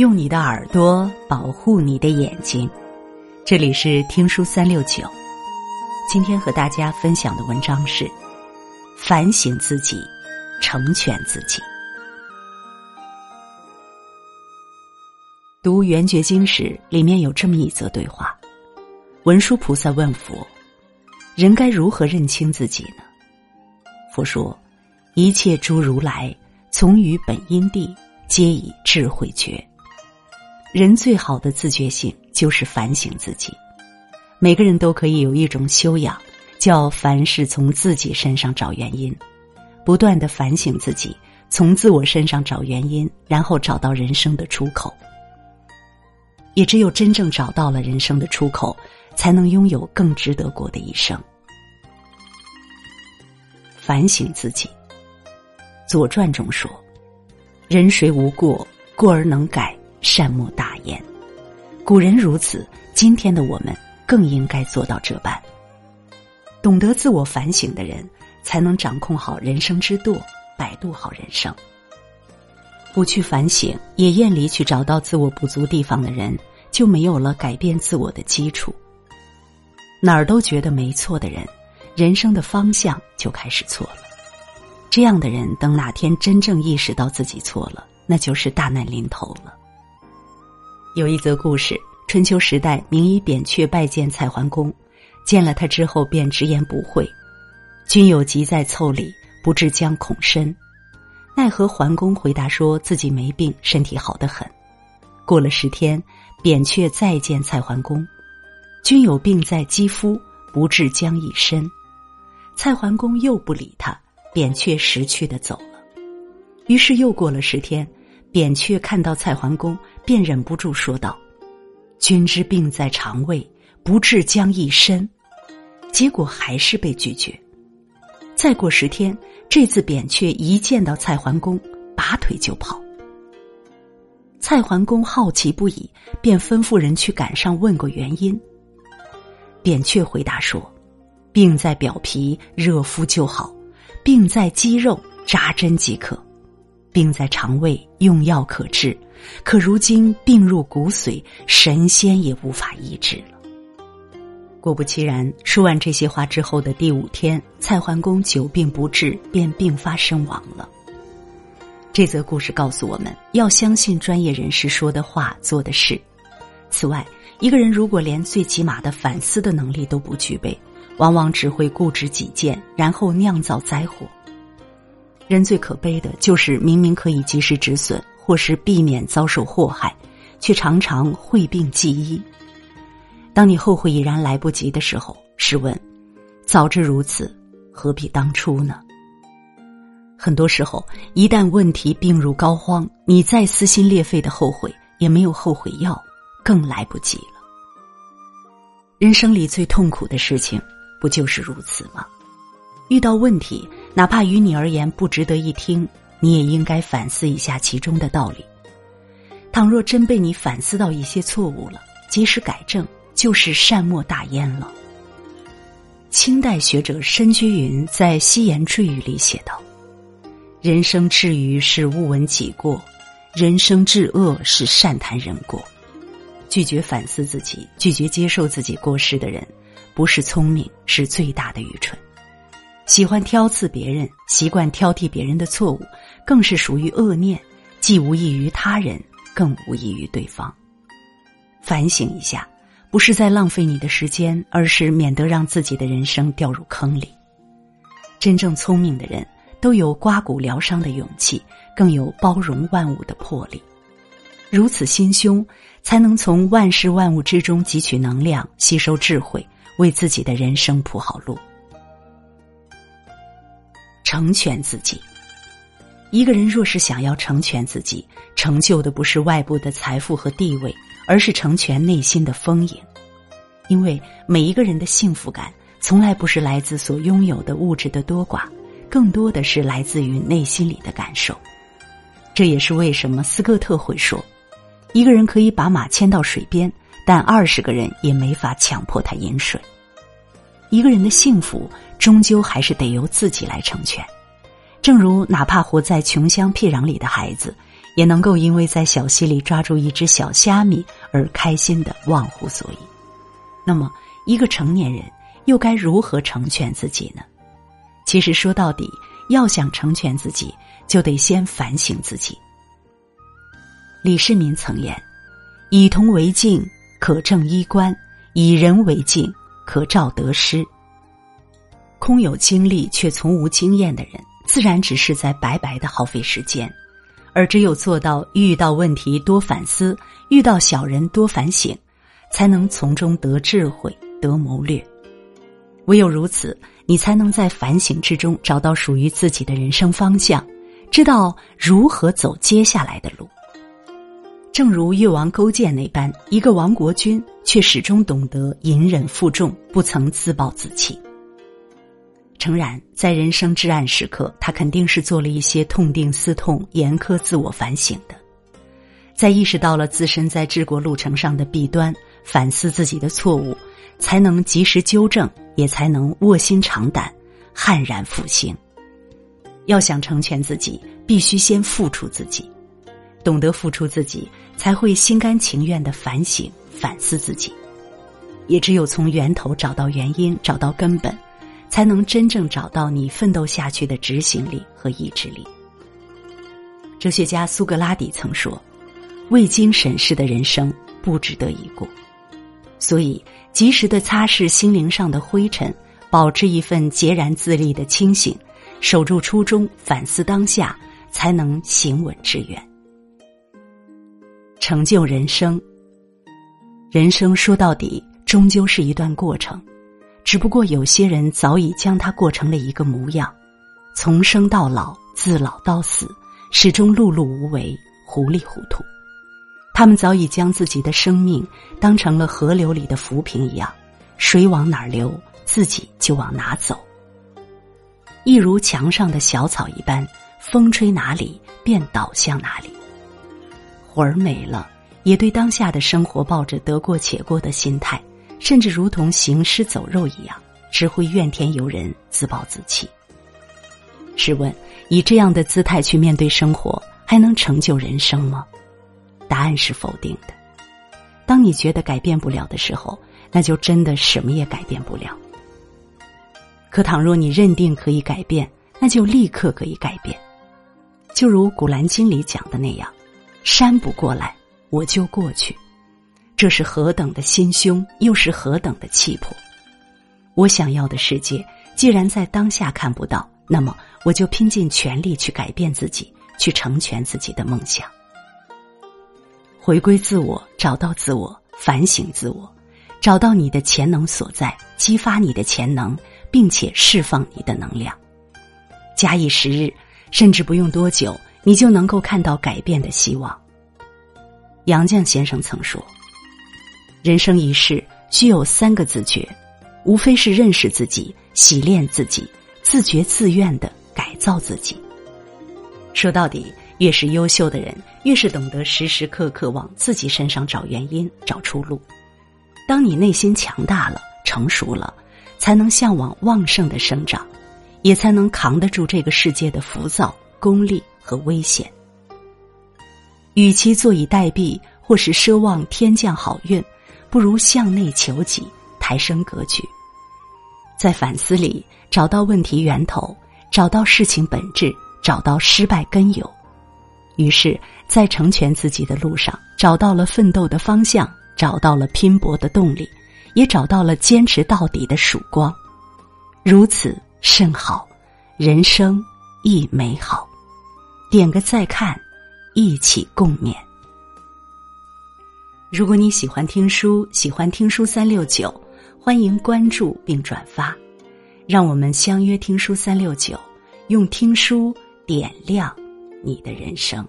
用你的耳朵保护你的眼睛。这里是听书三六九，今天和大家分享的文章是：反省自己，成全自己。读《圆觉经》时，里面有这么一则对话：文殊菩萨问佛，人该如何认清自己呢？佛说：一切诸如来从于本因地，皆以智慧觉。人最好的自觉性就是反省自己。每个人都可以有一种修养，叫凡事从自己身上找原因，不断的反省自己，从自我身上找原因，然后找到人生的出口。也只有真正找到了人生的出口，才能拥有更值得过的一生。反省自己，《左传》中说：“人谁无过，过而能改。”善莫大，古人如此，今天的我们更应该做到这般。懂得自我反省的人，才能掌控好人生之舵，摆渡好人生。不去反省，也厌离去找到自我不足地方的人，就没有了改变自我的基础。哪儿都觉得没错的人，人生的方向就开始错了。这样的人，等哪天真正意识到自己错了，那就是大难临头了。有一则故事：春秋时代，名医扁鹊拜见蔡桓公，见了他之后便直言不讳：“君有疾在腠理，不治将恐深。”奈何桓公回答说自己没病，身体好得很。过了十天，扁鹊再见蔡桓公：“君有病在肌肤，不治将益身。”蔡桓公又不理他，扁鹊识趣的走了。于是又过了十天。扁鹊看到蔡桓公，便忍不住说道：“君之病在肠胃，不治将益身。”结果还是被拒绝。再过十天，这次扁鹊一见到蔡桓公，拔腿就跑。蔡桓公好奇不已，便吩咐人去赶上问过原因。扁鹊回答说：“病在表皮，热敷就好；病在肌肉，扎针即可。”病在肠胃，用药可治，可如今病入骨髓，神仙也无法医治了。果不其然，说完这些话之后的第五天，蔡桓公久病不治，便病发身亡了。这则故事告诉我们要相信专业人士说的话、做的事。此外，一个人如果连最起码的反思的能力都不具备，往往只会固执己见，然后酿造灾祸。人最可悲的就是明明可以及时止损，或是避免遭受祸害，却常常讳病忌医。当你后悔已然来不及的时候，试问：早知如此，何必当初呢？很多时候，一旦问题病入膏肓，你再撕心裂肺的后悔，也没有后悔药，更来不及了。人生里最痛苦的事情，不就是如此吗？遇到问题。哪怕于你而言不值得一听，你也应该反思一下其中的道理。倘若真被你反思到一些错误了，及时改正，就是善莫大焉了。清代学者申居云在《西言赘语》里写道：“人生至愚是勿闻己过，人生至恶是善谈人过。”拒绝反思自己，拒绝接受自己过失的人，不是聪明，是最大的愚蠢。喜欢挑刺别人，习惯挑剔别人的错误，更是属于恶念，既无益于他人，更无益于对方。反省一下，不是在浪费你的时间，而是免得让自己的人生掉入坑里。真正聪明的人都有刮骨疗伤的勇气，更有包容万物的魄力。如此心胸，才能从万事万物之中汲取能量，吸收智慧，为自己的人生铺好路。成全自己。一个人若是想要成全自己，成就的不是外部的财富和地位，而是成全内心的丰盈。因为每一个人的幸福感，从来不是来自所拥有的物质的多寡，更多的是来自于内心里的感受。这也是为什么斯科特会说，一个人可以把马牵到水边，但二十个人也没法强迫他饮水。一个人的幸福。终究还是得由自己来成全，正如哪怕活在穷乡僻壤里的孩子，也能够因为在小溪里抓住一只小虾米而开心的忘乎所以。那么，一个成年人又该如何成全自己呢？其实说到底，要想成全自己，就得先反省自己。李世民曾言：“以铜为镜，可正衣冠；以人为镜，可照得失。”空有经历却从无经验的人，自然只是在白白的耗费时间。而只有做到遇到问题多反思，遇到小人多反省，才能从中得智慧、得谋略。唯有如此，你才能在反省之中找到属于自己的人生方向，知道如何走接下来的路。正如越王勾践那般，一个亡国君却始终懂得隐忍负重，不曾自暴自弃。诚然，在人生至暗时刻，他肯定是做了一些痛定思痛、严苛自我反省的。在意识到了自身在治国路程上的弊端，反思自己的错误，才能及时纠正，也才能卧薪尝胆、悍然复兴。要想成全自己，必须先付出自己。懂得付出自己，才会心甘情愿的反省、反思自己。也只有从源头找到原因、找到根本，才能真正找到你奋斗下去的执行力和意志力。哲学家苏格拉底曾说：“未经审视的人生不值得一过。”所以，及时的擦拭心灵上的灰尘，保持一份孑然自立的清醒，守住初衷，反思当下，才能行稳致远。成就人生。人生说到底，终究是一段过程，只不过有些人早已将它过成了一个模样，从生到老，自老到死，始终碌碌无为，糊里糊涂。他们早已将自己的生命当成了河流里的浮萍一样，水往哪儿流，自己就往哪走。一如墙上的小草一般，风吹哪里，便倒向哪里。魂儿没了，也对当下的生活抱着得过且过的心态，甚至如同行尸走肉一样，只会怨天尤人、自暴自弃。试问，以这样的姿态去面对生活，还能成就人生吗？答案是否定的。当你觉得改变不了的时候，那就真的什么也改变不了。可倘若你认定可以改变，那就立刻可以改变。就如《古兰经》里讲的那样。山不过来，我就过去。这是何等的心胸，又是何等的气魄！我想要的世界，既然在当下看不到，那么我就拼尽全力去改变自己，去成全自己的梦想。回归自我，找到自我，反省自我，找到你的潜能所在，激发你的潜能，并且释放你的能量。假以时日，甚至不用多久。你就能够看到改变的希望。杨绛先生曾说：“人生一世需有三个自觉，无非是认识自己、洗练自己、自觉自愿的改造自己。”说到底，越是优秀的人，越是懂得时时刻刻往自己身上找原因、找出路。当你内心强大了、成熟了，才能向往旺盛的生长，也才能扛得住这个世界的浮躁、功利。和危险，与其坐以待毙，或是奢望天降好运，不如向内求己，抬升格局，在反思里找到问题源头，找到事情本质，找到失败根由，于是，在成全自己的路上，找到了奋斗的方向，找到了拼搏的动力，也找到了坚持到底的曙光。如此甚好，人生亦美好。点个再看，一起共勉。如果你喜欢听书，喜欢听书三六九，欢迎关注并转发，让我们相约听书三六九，用听书点亮你的人生。